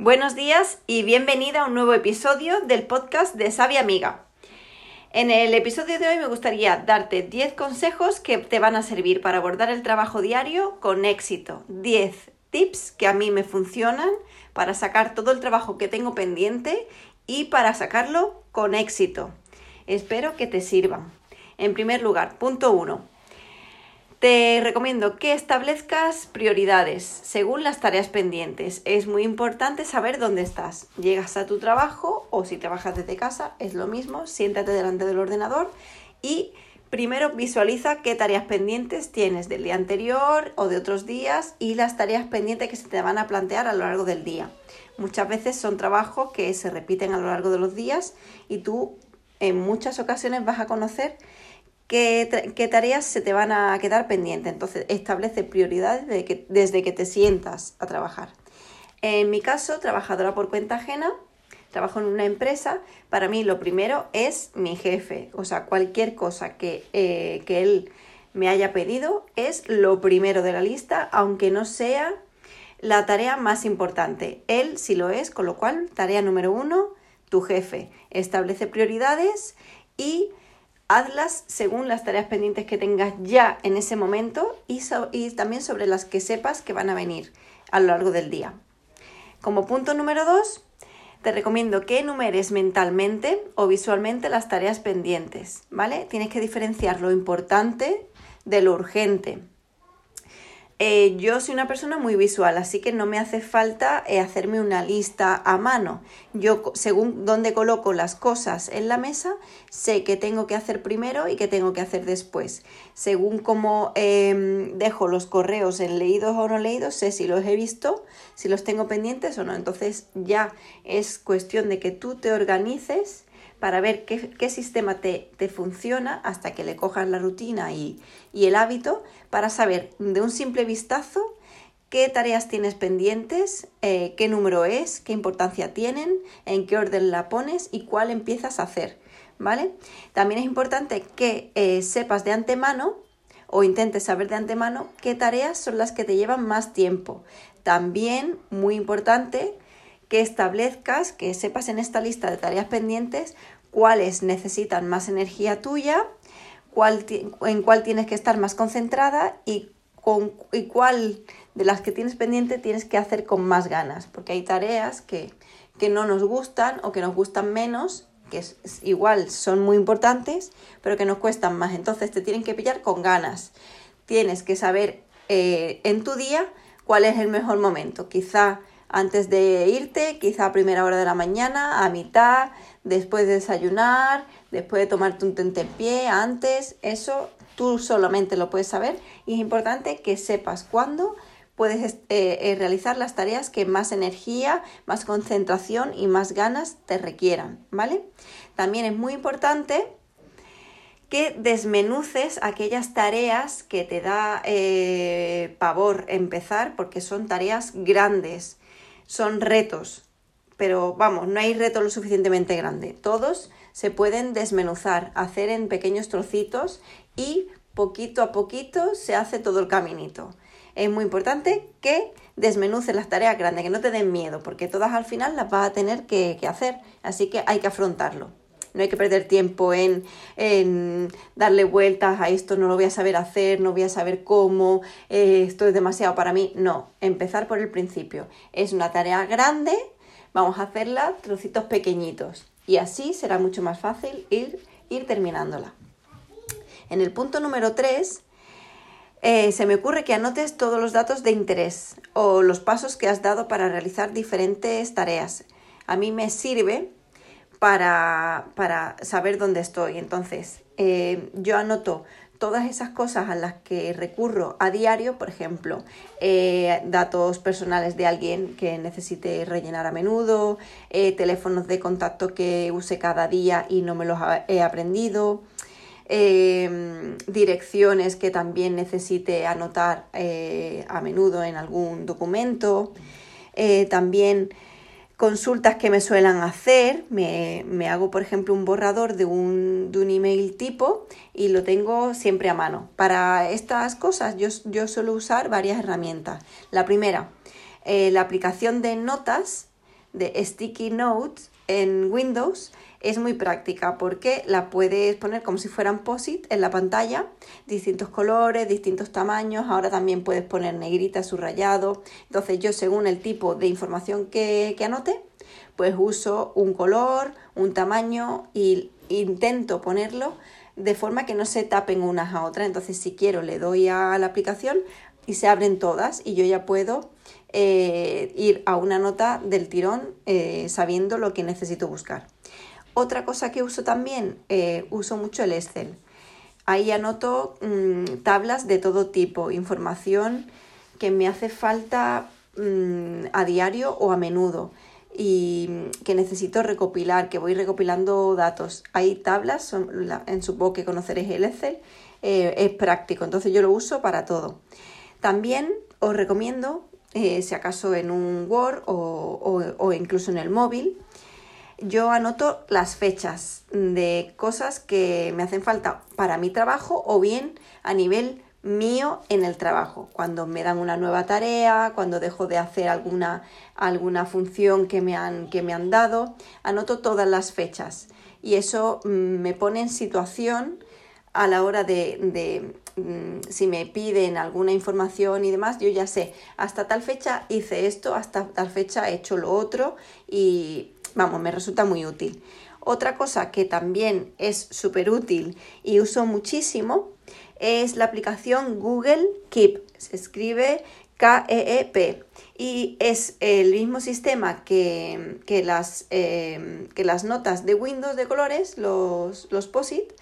Buenos días y bienvenida a un nuevo episodio del podcast de Sabia Amiga. En el episodio de hoy me gustaría darte 10 consejos que te van a servir para abordar el trabajo diario con éxito. 10 tips que a mí me funcionan para sacar todo el trabajo que tengo pendiente y para sacarlo con éxito. Espero que te sirvan. En primer lugar, punto 1. Te recomiendo que establezcas prioridades según las tareas pendientes. Es muy importante saber dónde estás. Llegas a tu trabajo o si trabajas desde casa, es lo mismo. Siéntate delante del ordenador y primero visualiza qué tareas pendientes tienes del día anterior o de otros días y las tareas pendientes que se te van a plantear a lo largo del día. Muchas veces son trabajos que se repiten a lo largo de los días y tú en muchas ocasiones vas a conocer qué, tareas se te van a quedar pendientes. Entonces, establece prioridades desde que, te sientas a trabajar. En mi caso, trabajadora por cuenta ajena, trabajo en una empresa, para mí lo primero es mi jefe. O sea, cualquier cosa que, eh, que él me haya pedido es lo primero de la lista, aunque no sea la tarea más importante. Él sí lo es, con lo cual, tarea número uno, tu jefe. Establece prioridades y hazlas según las tareas pendientes que tengas ya en ese momento y, también sobre las que sepas que van a venir a lo largo del día. Como punto número dos, te recomiendo que enumeres mentalmente o visualmente las tareas pendientes, ¿vale? Tienes que diferenciar lo importante de lo urgente. Eh, yo soy una persona muy visual, así que no me hace falta eh, hacerme una lista a mano. Yo, según dónde coloco las cosas en la mesa, sé qué tengo que hacer primero y qué tengo que hacer después. Según cómo em, dejo los correos en leídos o no leídos, sé si los he visto, si los tengo pendientes o no. Entonces ya es cuestión de que tú te organices para ver qué, sistema te, funciona hasta que le cojas la rutina y, el hábito para saber de un simple vistazo qué tareas tienes pendientes, eh, qué número es, qué importancia tienen, en qué orden la pones y cuál empiezas a hacer. ¿Vale? También es importante que eh, sepas de antemano o intentes saber de antemano qué tareas son las que te llevan más tiempo. También, muy importante, que establezcas, que sepas en esta lista de tareas pendientes cuáles necesitan más energía tuya, en cuál tienes que estar más concentrada y, con, y cuál de las que tienes pendiente tienes que hacer con más ganas, porque hay tareas que, que no nos gustan o que nos gustan menos, que igual son muy importantes, pero que nos cuestan más. Entonces te tienen que pillar con ganas. Tienes que saber eh, en tu día cuál es el mejor momento. Quizá antes de irte, quizá a primera hora de la mañana, a mitad, después de desayunar, después de tomarte un tentempié, antes, eso tú solamente lo puedes saber y es importante que sepas cuándo puedes eh, eh, realizar las tareas que más energía, más concentración y más ganas te requieran, ¿vale? También es muy importante que desmenuces aquellas tareas que te da eh, pavor empezar porque son tareas grandes, son retos, pero vamos, no hay reto lo suficientemente grande. Todos se pueden desmenuzar, hacer en pequeños trocitos y poquito a poquito se hace todo el caminito. Es muy importante que desmenuces las tareas grandes, que no te den miedo, porque todas al final las vas a tener que, hacer, así que hay que afrontarlo. No hay que perder tiempo en, en, darle vueltas a esto, no lo voy a saber hacer, no voy a saber cómo, eh, esto es demasiado para mí. No, empezar por el principio. Es una tarea grande, vamos a hacerla trocitos pequeñitos y así será mucho más fácil ir, ir terminándola. En el punto número 3 eh, se me ocurre que anotes todos los datos de interés o los pasos que has dado para realizar diferentes tareas. A mí me sirve para, saber dónde estoy. Entonces, eh, yo anoto todas esas cosas a las que recurro a diario, por ejemplo, eh, datos personales de alguien que necesite rellenar a menudo, eh, teléfonos de contacto que use cada día y no me los he aprendido, direcciones que también necesite anotar a menudo en algún documento, también consultas que me suelen hacer, me, hago por ejemplo un borrador de un, de un, email tipo y lo tengo siempre a mano. Para estas cosas yo, suelo usar varias herramientas. La primera, eh, la aplicación de notas de Sticky Notes en Windows es muy práctica porque la puedes poner como si fueran POSIT en la pantalla, distintos colores, distintos tamaños, ahora también puedes poner negrita, subrayado. Entonces yo según el tipo de información que, que anote, pues uso un color, un tamaño y intento ponerlo de forma que no se tapen unas a otras. Entonces si quiero le doy a la aplicación y se abren todas y yo ya puedo eh, ir a una nota del tirón eh, sabiendo lo que necesito buscar. Otra cosa que uso también, eh, uso mucho el Excel. Ahí anoto mm, tablas de todo tipo, información que me hace falta mm, a diario o a menudo y mm, que necesito recopilar, que voy recopilando datos. Hay tablas, en supongo que conoceréis el Excel, es práctico, entonces yo lo uso para todo. También os recomiendo, si acaso en un Word o incluso en el móvil, yo anoto las fechas de cosas que me hacen falta para mi trabajo o bien a nivel mío en el trabajo, cuando me dan una nueva tarea, cuando dejo de hacer alguna, alguna función que me, han, que me han dado, anoto todas las fechas. Y eso mm, me pone en situación a la hora de, de mm, si me piden alguna información y demás, yo ya sé, hasta tal fecha hice esto, hasta tal fecha he hecho lo otro y vamos, me resulta muy útil. Otra cosa que también es súper útil y uso muchísimo es la aplicación Google Keep. Se escribe K-E-E-P y es el mismo sistema que, las, eh, que las notas de Windows de colores, los, los POSIT,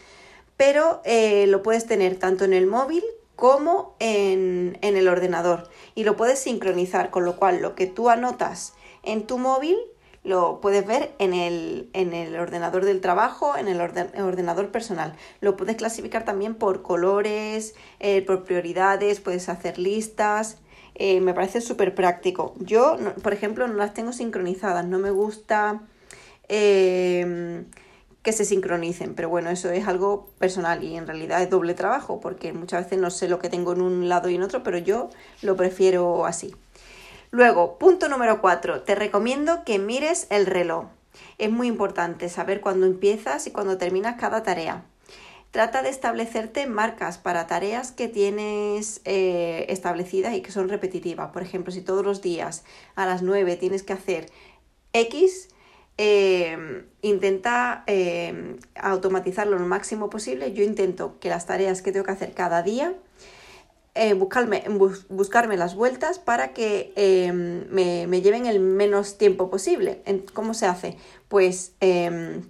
pero eh, lo puedes tener tanto en el móvil como en, en el ordenador y lo puedes sincronizar, con lo cual lo que tú anotas en tu móvil lo puedes ver en el, ordenador del trabajo, en el ordenador personal. Lo puedes clasificar también por colores, eh, por prioridades, puedes hacer listas. Eh, me parece súper práctico. Yo, por ejemplo, no las tengo sincronizadas, no me gusta em, que se sincronicen, pero bueno, eso es algo personal y en realidad es doble trabajo porque muchas veces no sé lo que tengo en un lado y en otro, pero yo lo prefiero así. Luego, punto número 4, te recomiendo que mires el reloj. Es muy importante saber cuándo empiezas y cuándo terminas cada tarea. Trata de establecerte marcas para tareas que tienes eh, establecidas y que son repetitivas. Por ejemplo, si todos los días a las 9 tienes que hacer X, eh, intenta eh, automatizarlo lo máximo posible. Yo intento que las tareas que tengo que hacer cada día eh, buscarme, buscarme las vueltas para que em, me, lleven el menos tiempo posible. ¿Cómo se hace? Pues em,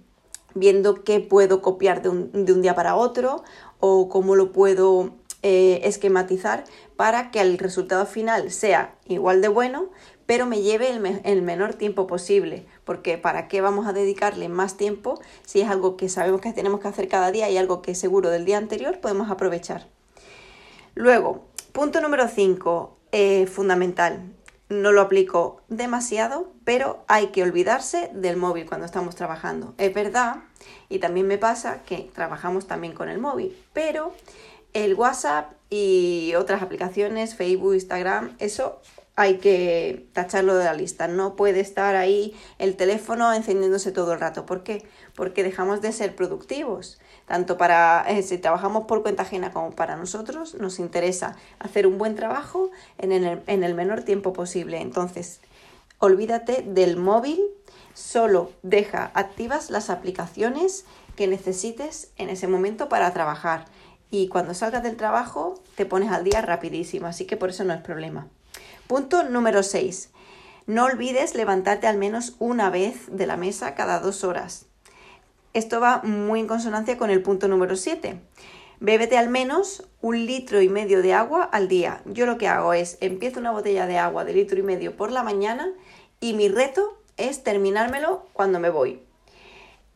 viendo qué puedo copiar de un, día para otro o cómo lo puedo eh, esquematizar para que el resultado final sea igual de bueno, pero me lleve el, el, menor tiempo posible. Porque ¿para qué vamos a dedicarle más tiempo si es algo que sabemos que tenemos que hacer cada día y algo que seguro del día anterior podemos aprovechar? Luego, punto número 5, eh, fundamental. No lo aplico demasiado, pero hay que olvidarse del móvil cuando estamos trabajando. Es verdad, y también me pasa que trabajamos también con el móvil, pero el WhatsApp y otras aplicaciones, Facebook, Instagram, eso hay que tacharlo de la lista. No puede estar ahí el teléfono encendiéndose todo el rato. ¿Por qué? Porque dejamos de ser productivos tanto para si trabajamos por cuenta ajena como para nosotros, nos interesa hacer un buen trabajo en el, en el menor tiempo posible. Entonces, olvídate del móvil, solo deja activas las aplicaciones que necesites en ese momento para trabajar. Y cuando salgas del trabajo te pones al día rapidísimo, así que por eso no es problema. Punto número 6. No olvides levantarte al menos una vez de la mesa cada dos horas. Esto va muy en consonancia con el punto número 7. Bébete al menos un litro y medio de agua al día. Yo lo que hago es, empiezo una botella de agua de litro y medio por la mañana y mi reto es terminármelo cuando me voy.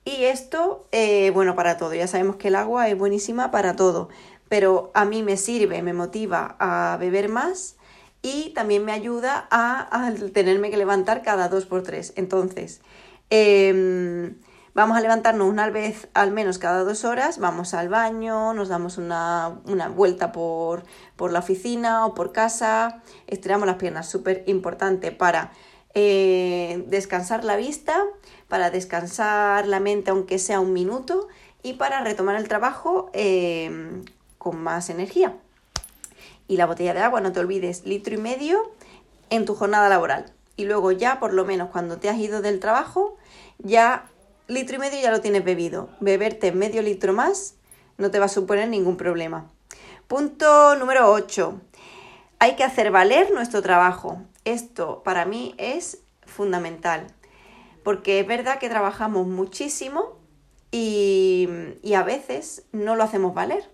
Y esto, eh, bueno, para todo. Ya sabemos que el agua es buenísima para todo, pero a mí me sirve, me motiva a beber más y también me ayuda a, tenerme que levantar cada dos por tres. Entonces, em, Vamos a levantarnos una vez al menos cada dos horas, vamos al baño, nos damos una, vuelta por, la oficina o por casa, estiramos las piernas, súper importante para eh, descansar la vista, para descansar la mente aunque sea un minuto y para retomar el trabajo eh, con más energía. Y la botella de agua, no te olvides, litro y medio en tu jornada laboral. Y luego ya, por lo menos cuando te has ido del trabajo, ya litro y medio ya lo tienes bebido. Beberte medio litro más no te va a suponer ningún problema. Punto número 8. Hay que hacer valer nuestro trabajo. Esto para mí es fundamental. Porque es verdad que trabajamos muchísimo y, a veces no lo hacemos valer.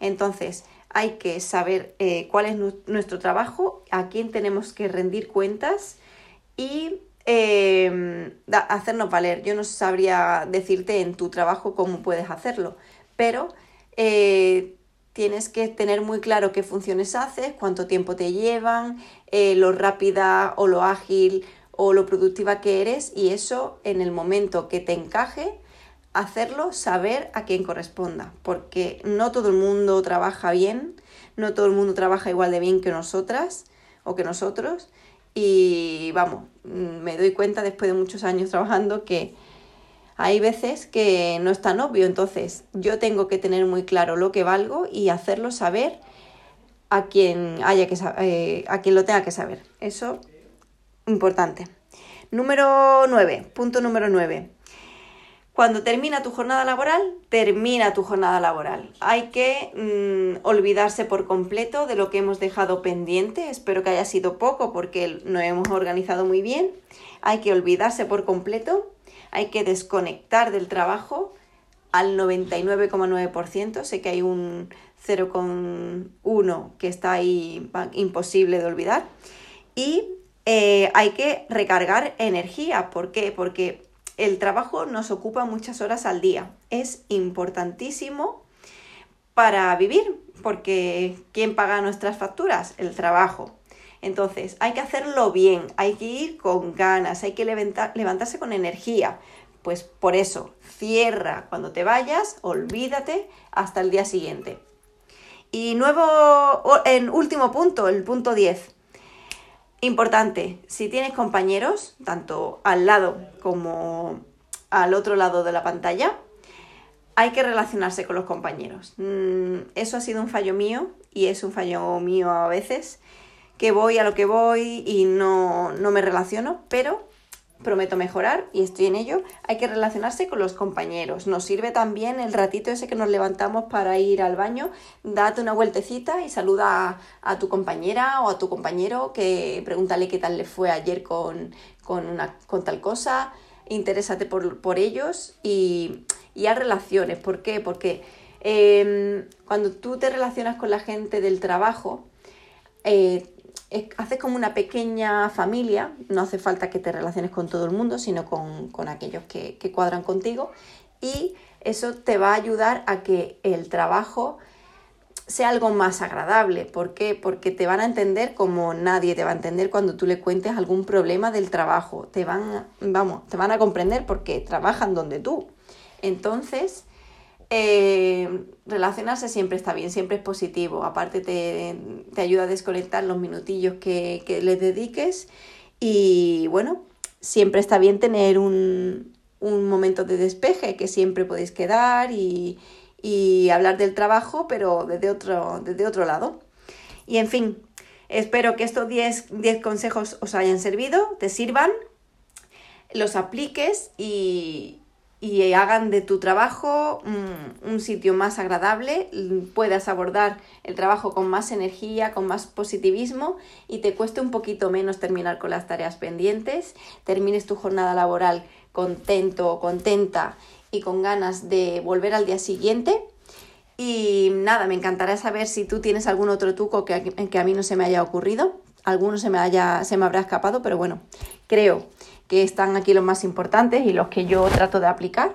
Entonces, hay que saber eh, cuál es nuestro trabajo, a quién tenemos que rendir cuentas y em, hacernos valer. Yo no sabría decirte en tu trabajo cómo puedes hacerlo, pero eh, tienes que tener muy claro qué funciones haces, cuánto tiempo te llevan, eh, lo rápida o lo ágil o lo productiva que eres y eso en el momento que te encaje, hacerlo saber a quién corresponda, porque no todo el mundo trabaja bien, no todo el mundo trabaja igual de bien que nosotras o que nosotros y vamos, me doy cuenta después de muchos años trabajando que hay veces que no es tan obvio, entonces yo tengo que tener muy claro lo que valgo y hacerlo saber a quien haya que eh, a quien lo tenga que saber. Eso importante. Número 9, punto número 9. Cuando termina tu jornada laboral, termina tu jornada laboral. Hay que mm, olvidarse por completo de lo que hemos dejado pendiente. Espero que haya sido poco porque no hemos organizado muy bien. Hay que olvidarse por completo hay que desconectar del trabajo al 99,9%. Sé que hay un 0,1 que está ahí imposible de olvidar. Y eh, hay que recargar energía. ¿Por qué? Porque el trabajo nos ocupa muchas horas al día. Es importantísimo para vivir, porque ¿quién paga nuestras facturas? El trabajo. Entonces, hay que hacerlo bien, hay que ir con ganas, hay que levantarse con energía. Pues por eso, cierra cuando te vayas, olvídate hasta el día siguiente. Y nuevo, en último punto, el punto 10. Importante, si tienes compañeros, tanto al lado como al otro lado de la pantalla, hay que relacionarse con los compañeros. Mm, eso ha sido un fallo mío y es un fallo mío a veces que voy a lo que voy y no, me relaciono, pero prometo mejorar y estoy en ello. Hay que relacionarse con los compañeros. Nos sirve también el ratito ese que nos levantamos para ir al baño. Date una vueltecita y saluda a, tu compañera o a tu compañero que pregúntale qué tal le fue ayer con, una, con tal cosa. Interésate por, ellos y, y haz relaciones. ¿Por qué? Porque em, cuando tú te relacionas con la gente del trabajo, eh, haces como una pequeña familia, no hace falta que te relaciones con todo el mundo, sino con, aquellos que, cuadran contigo y eso te va a ayudar a que el trabajo sea algo más agradable. ¿Por qué? Porque te van a entender como nadie te va a entender cuando tú le cuentes algún problema del trabajo. Te van, vamos, te van a comprender porque trabajan donde tú. Entonces, eh, relacionarse siempre está bien, siempre es positivo. Aparte te, ayuda a desconectar los minutillos que, que les dediques y bueno, siempre está bien tener un, un momento de despeje que siempre podéis quedar y, y hablar del trabajo, pero desde otro, desde otro lado. Y en fin, espero que estos 10 consejos os hayan servido, te sirvan, los apliques y, y hagan de tu trabajo un, sitio más agradable, puedas abordar el trabajo con más energía, con más positivismo y te cueste un poquito menos terminar con las tareas pendientes, termines tu jornada laboral contento o contenta y con ganas de volver al día siguiente. Y nada, me encantará saber si tú tienes algún otro truco que, que a mí no se me haya ocurrido, alguno se me, haya, se me habrá escapado, pero bueno, creo que están aquí los más importantes y los que yo trato de aplicar.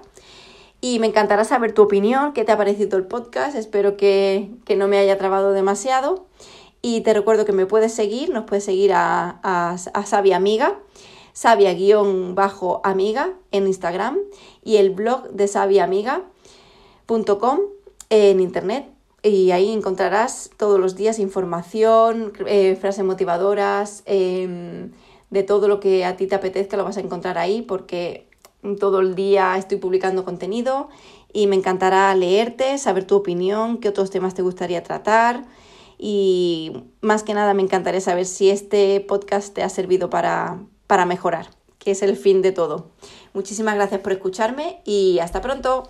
Y me encantará saber tu opinión, qué te ha parecido el podcast, espero que, no me haya trabado demasiado. Y te recuerdo que me puedes seguir, nos puedes seguir a, a, Sabia Amiga, sabia-amiga en Instagram y el blog de sabiaamiga.com en internet. Y ahí encontrarás todos los días información, eh, frases motivadoras, em, de todo lo que a ti te apetezca lo vas a encontrar ahí porque todo el día estoy publicando contenido y me encantará leerte, saber tu opinión, qué otros temas te gustaría tratar y más que nada me encantaría saber si este podcast te ha servido para, para mejorar, que es el fin de todo. Muchísimas gracias por escucharme y hasta pronto.